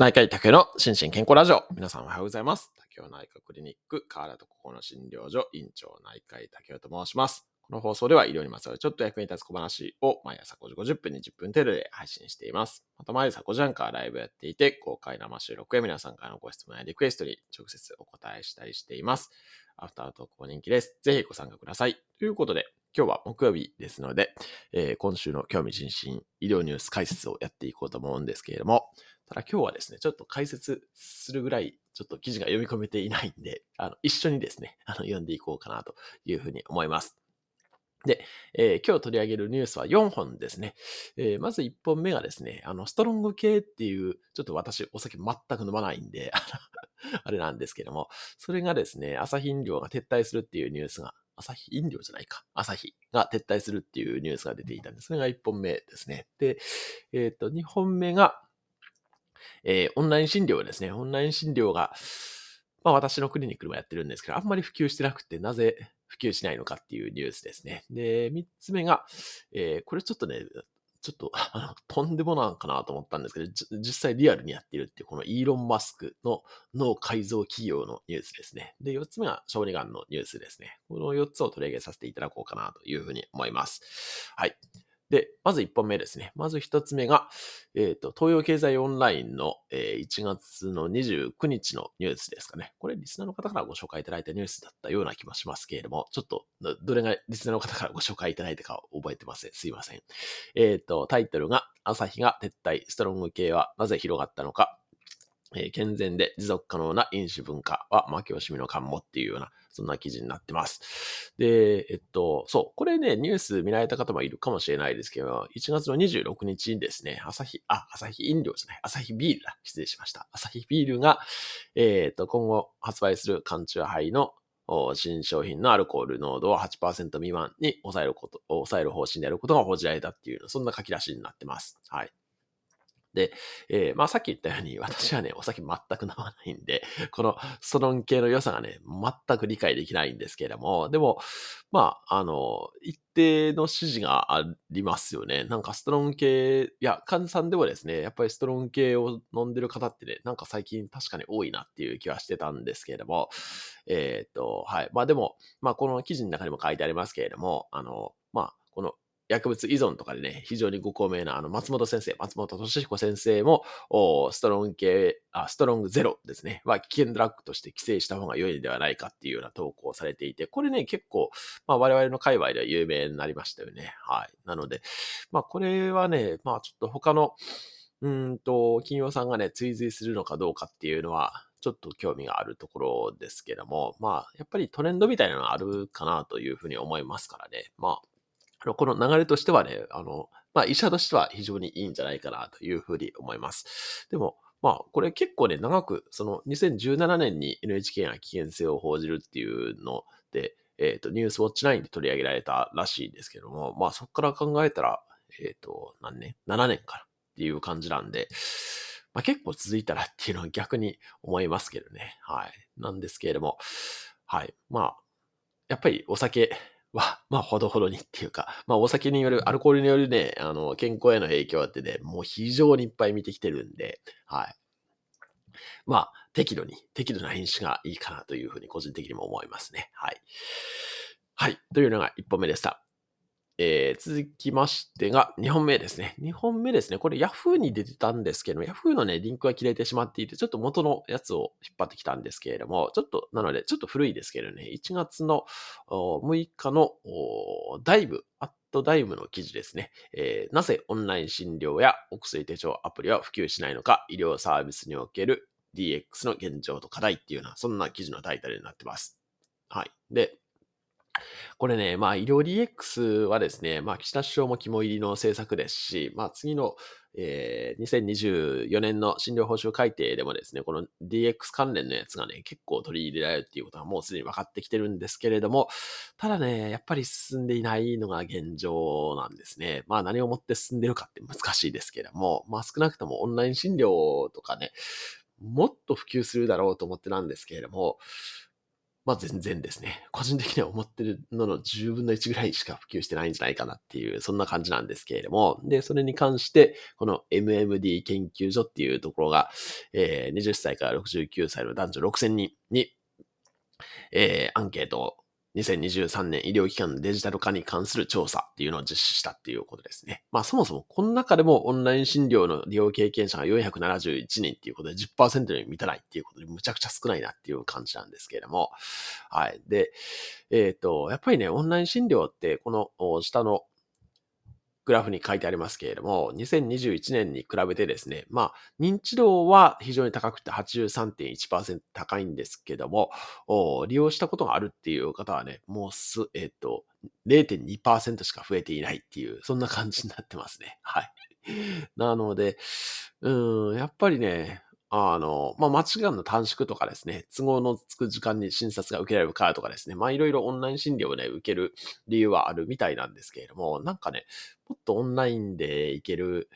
内科医竹の心身健康ラジオ。皆さんおはようございます。竹尾内科クリニック、河原と心の診療所、院長内科医竹尾と申します。この放送では医療にまつわるちょっと役に立つ小話を毎朝5時50分に10分程度で配信しています。また毎朝5時半からライブやっていて、公開生収録や皆さんからのご質問やリクエストに直接お答えしたりしています。アフタートークも人気です。ぜひご参加ください。ということで、今日は木曜日ですので、えー、今週の興味津々医療ニュース解説をやっていこうと思うんですけれども、ただ今日はですね、ちょっと解説するぐらい、ちょっと記事が読み込めていないんで、あの、一緒にですね、あの、読んでいこうかなというふうに思います。で、えー、今日取り上げるニュースは4本ですね。えー、まず1本目がですね、あの、ストロング系っていう、ちょっと私お酒全く飲まないんで、あれなんですけども、それがですね、朝日飲料が撤退するっていうニュースが、朝日飲料じゃないか、朝日が撤退するっていうニュースが出ていたんです。それが1本目ですね。で、えっ、ー、と、2本目が、えー、オンライン診療ですね。オンライン診療が、まあ私のクリニックでもやってるんですけど、あんまり普及してなくて、なぜ普及しないのかっていうニュースですね。で、3つ目が、えー、これちょっとね、ちょっと、あの、とんでもなんかなと思ったんですけど、実際リアルにやってるっていう、このイーロン・マスクの脳改造企業のニュースですね。で、4つ目が小児がんのニュースですね。この4つを取り上げさせていただこうかなというふうに思います。はい。で、まず1本目ですね。まず1つ目が、えっ、ー、と、東洋経済オンラインの、えー、1月の29日のニュースですかね。これ、リスナーの方からご紹介いただいたニュースだったような気もしますけれども、ちょっと、どれがリスナーの方からご紹介いただいたか覚えてません。すいません。えっ、ー、と、タイトルが、朝日が撤退、ストロング系はなぜ広がったのか、えー、健全で持続可能な飲酒文化は負け惜しみの感もっていうような、そんな記事になってます。で、えっと、そう、これね、ニュース見られた方もいるかもしれないですけど、1月の26日にですね、朝日、あ、朝日飲料じゃない、朝日ビールだ。失礼しました。朝日ビールが、えっと、今後発売する缶中杯の新商品のアルコール濃度を8%未満に抑えること、抑える方針であることが報じられたっていう、そんな書き出しになってます。はい。で、えー、まあさっき言ったように、私はね、お酒全く飲まないんで、このストロン系の良さがね、全く理解できないんですけれども、でも、まあ、あの、一定の指示がありますよね。なんかストロン系、いや、患者さんでもですね、やっぱりストロン系を飲んでる方ってね、なんか最近確かに多いなっていう気はしてたんですけれども、えっ、と、はい。まあでも、まあこの記事の中にも書いてありますけれども、あの、まあ、この薬物依存とかでね、非常にご高名なあの松本先生、松本敏彦先生も、ストロング系あ、ストロングゼロですね、は危険ドラッグとして規制した方が良いのではないかっていうような投稿をされていて、これね、結構、まあ我々の界隈では有名になりましたよね。はい。なので、まあこれはね、まあちょっと他の、うんと、企業さんがね、追随するのかどうかっていうのは、ちょっと興味があるところですけども、まあ、やっぱりトレンドみたいなのがあるかなというふうに思いますからね。まあ、この流れとしてはね、あの、まあ、医者としては非常にいいんじゃないかなというふうに思います。でも、まあ、これ結構ね、長く、その2017年に NHK が危険性を報じるっていうので、えっ、ー、と、ニュースウォッチ9で取り上げられたらしいんですけども、まあ、そこから考えたら、えっ、ー、と、何年 ?7 年かなっていう感じなんで、まあ、結構続いたらっていうのは逆に思いますけどね。はい。なんですけれども、はい。まあ、やっぱりお酒、は、まあ、ほどほどにっていうか、まあ、お酒による、アルコールによるね、あの、健康への影響ってね、もう非常にいっぱい見てきてるんで、はい。まあ、適度に、適度な飲酒がいいかなというふうに個人的にも思いますね。はい。はい。というのが一本目でした。えー、続きましてが、2本目ですね。2本目ですね。これ Yahoo に出てたんですけど、Yahoo のね、リンクが切れてしまっていて、ちょっと元のやつを引っ張ってきたんですけれども、ちょっと、なので、ちょっと古いですけどね、1月の6日のダイブ、アットダイブの記事ですね。えー、なぜオンライン診療やお薬手帳アプリは普及しないのか、医療サービスにおける DX の現状と課題っていうような、そんな記事のタイトルになってます。はい。で、これね、まあ、医療 DX はですね、まあ、岸田首相も肝入りの政策ですし、まあ、次の、えー、2024年の診療報酬改定でもですね、この DX 関連のやつがね、結構取り入れられるっていうことはもうすでに分かってきてるんですけれども、ただね、やっぱり進んでいないのが現状なんですね。まあ、何をもって進んでるかって難しいですけれども、まあ、少なくともオンライン診療とかね、もっと普及するだろうと思ってなんですけれども、まあ全然ですね。個人的には思ってるのの10分の1ぐらいしか普及してないんじゃないかなっていう、そんな感じなんですけれども、で、それに関して、この MMD 研究所っていうところが、えー、20歳から69歳の男女6000人に、えー、アンケートを2023年医療機関のデジタル化に関する調査っていうのを実施したっていうことですね。まあそもそもこの中でもオンライン診療の利用経験者が471人っていうことで10%に満たないっていうことでむちゃくちゃ少ないなっていう感じなんですけれども。はい。で、えっ、ー、と、やっぱりね、オンライン診療ってこの下のグラフに書いてありますけれども、2021年に比べてですね、まあ、認知度は非常に高くて83.1%高いんですけども、利用したことがあるっていう方はね、もうす、えっ、ー、と、0.2%しか増えていないっていう、そんな感じになってますね。はい。なので、うん、やっぱりね、あの、まあ、間違いの短縮とかですね、都合のつく時間に診察が受けられるかとかですね、ま、いろいろオンライン診療をね、受ける理由はあるみたいなんですけれども、なんかね、もっとオンラインで行ける、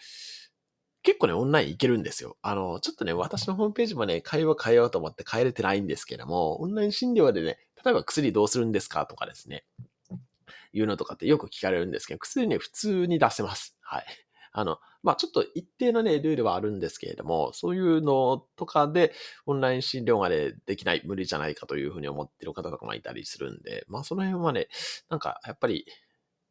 結構ね、オンライン行けるんですよ。あの、ちょっとね、私のホームページもね、会話変えようと思って変えれてないんですけれども、オンライン診療でね、例えば薬どうするんですかとかですね、いうのとかってよく聞かれるんですけど、薬ね、普通に出せます。はい。あの、まあちょっと一定のね、ルールはあるんですけれども、そういうのとかでオンライン診療がね、できない、無理じゃないかというふうに思ってる方とかもいたりするんで、まあその辺はね、なんかやっぱり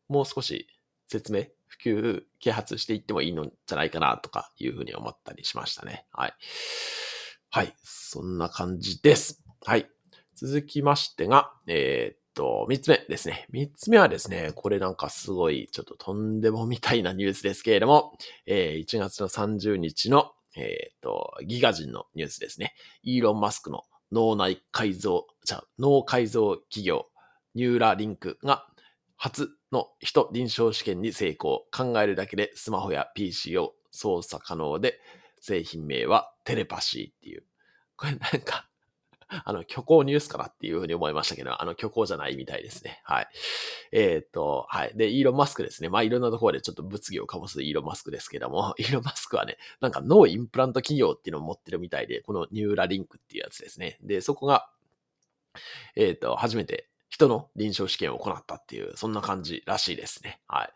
もう少し説明、普及、啓発していってもいいのじゃないかなとかいうふうに思ったりしましたね。はい。はい。そんな感じです。はい。続きましてが、えー、と、三つ目ですね。三つ目はですね、これなんかすごい、ちょっととんでもみたいなニュースですけれども、えー、1月の30日の、えっ、ー、と、ギガ人のニュースですね。イーロン・マスクの脳内改造、じゃ脳改造企業、ニューラリンクが初の人臨床試験に成功。考えるだけでスマホや PC を操作可能で、製品名はテレパシーっていう。これなんか、あの、虚構ニュースかなっていうふうに思いましたけど、あの、虚構じゃないみたいですね。はい。えっ、と、はい。で、イーロン・マスクですね。まあ、いろんなところでちょっと物議を醸すイーロン・マスクですけども、イーロン・マスクはね、なんか脳インプラント企業っていうのを持ってるみたいで、このニューラリンクっていうやつですね。で、そこが、えっ、と、初めて人の臨床試験を行ったっていう、そんな感じらしいですね。はい。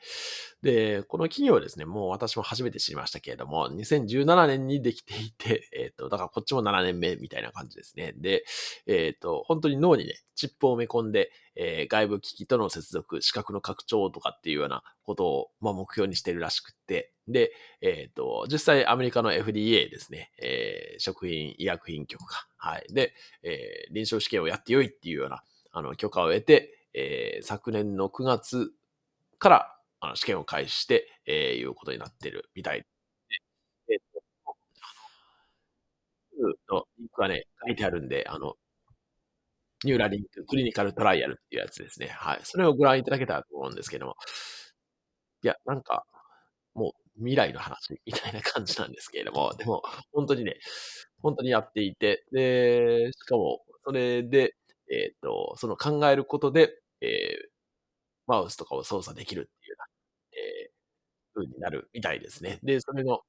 で、この企業はですね、もう私も初めて知りましたけれども、2017年にできていて、えっ、ー、と、だからこっちも7年目みたいな感じですね。で、えっ、ー、と、本当に脳にね、チップを埋め込んで、えー、外部機器との接続、視覚の拡張とかっていうようなことを、まあ、目標にしてるらしくって、で、えっ、ー、と、実際アメリカの FDA ですね、えー、食品医薬品局か。はい。で、えー、臨床試験をやってよいっていうような、あの、許可を得て、えー、昨年の9月から、あの、試験を開始して、えー、いうことになってるみたいで。えっ、ー、と、あの、のリンクがね、書いてあるんで、あの、ニューラリンククリニカルトライアルっていうやつですね。はい。それをご覧いただけたらと思うんですけども。いや、なんか、もう未来の話みたいな感じなんですけれども、でも、本当にね、本当にやっていて、で、しかも、それで、えっ、ー、と、その考えることで、えー、マウスとかを操作できるっていうような、えー、風になるみたいですね。で、それの、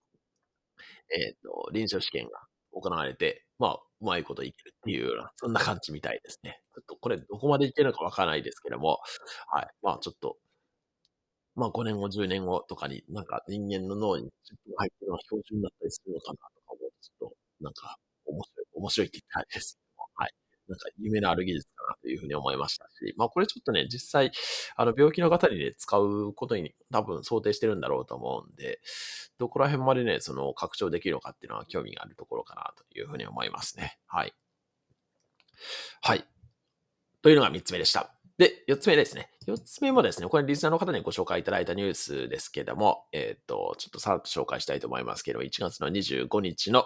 えっ、ー、と、臨床試験が行われて、まあ、うまいこといけるっていうような、そんな感じみたいですね。ちょっとこれどこまでいけるのかわからないですけども、はい。まあちょっと、まあ5年後、10年後とかになんか人間の脳に入ってるのが標準だったりするのかなとか思うと、ちょっとなんか面白い、面白いって言ったらです。なんか夢のある技術かなというふうに思いましたし、まあこれちょっとね、実際、あの病気の方にね、使うことに多分想定してるんだろうと思うんで、どこら辺までね、その拡張できるのかっていうのは興味があるところかなというふうに思いますね。はい。はい。というのが3つ目でした。で、4つ目ですね。4つ目もですね、これリスナーの方にご紹介いただいたニュースですけども、えっ、ー、と、ちょっとさらっと紹介したいと思いますけど、1月の25日の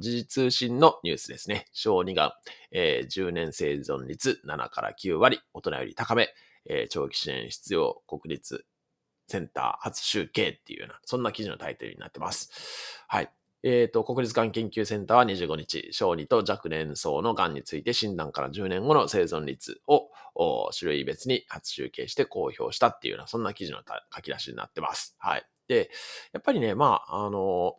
時事通信のニュースですね。小児が、えー、10年生存率7から9割、大人より高め、えー、長期支援必要国立センター初集計っていうような、そんな記事のタイトルになってます。はい。えっ、ー、と、国立がん研究センターは25日、小児と若年層のがんについて診断から10年後の生存率を種類別に初集計して公表したっていうような、そんな記事の書き出しになってます。はい。で、やっぱりね、まあ、あの、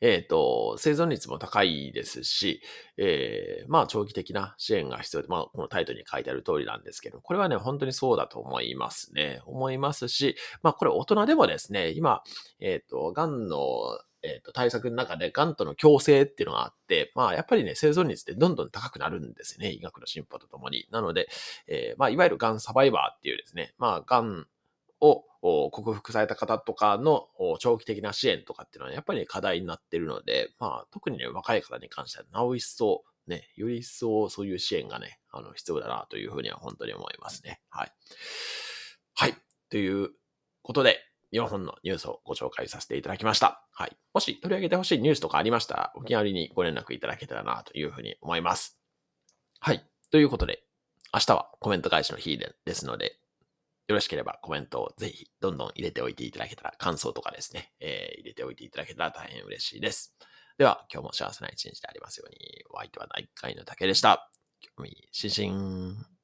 えっ、と、生存率も高いですし、えーまあ、長期的な支援が必要で、まあ、このタイトルに書いてある通りなんですけど、これはね、本当にそうだと思いますね。思いますし、まあ、これ大人でもですね、今、えっ、と、癌のえっ、と、対策の中で、癌との共生っていうのがあって、まあ、やっぱりね、生存率ってどんどん高くなるんですよね。医学の進歩とともに。なので、えーまあ、いわゆる癌サバイバーっていうですね、まあ、癌を克服された方とかの長期的な支援とかっていうのは、やっぱり、ね、課題になってるので、まあ、特にね、若い方に関しては、なお一層、ね、より一層そういう支援がね、あの、必要だなというふうには本当に思いますね。はい。はい。ということで、4本のニュースをご紹介させていただきました。はい。もし取り上げてほしいニュースとかありましたら、お気軽にご連絡いただけたらなというふうに思います。はい。ということで、明日はコメント返しの日でですので、よろしければコメントをぜひどんどん入れておいていただけたら、感想とかですね、えー入れておいていただけたら大変嬉しいです。では、今日も幸せな一日でありますように、お相手は内科医の竹でした。興味津々。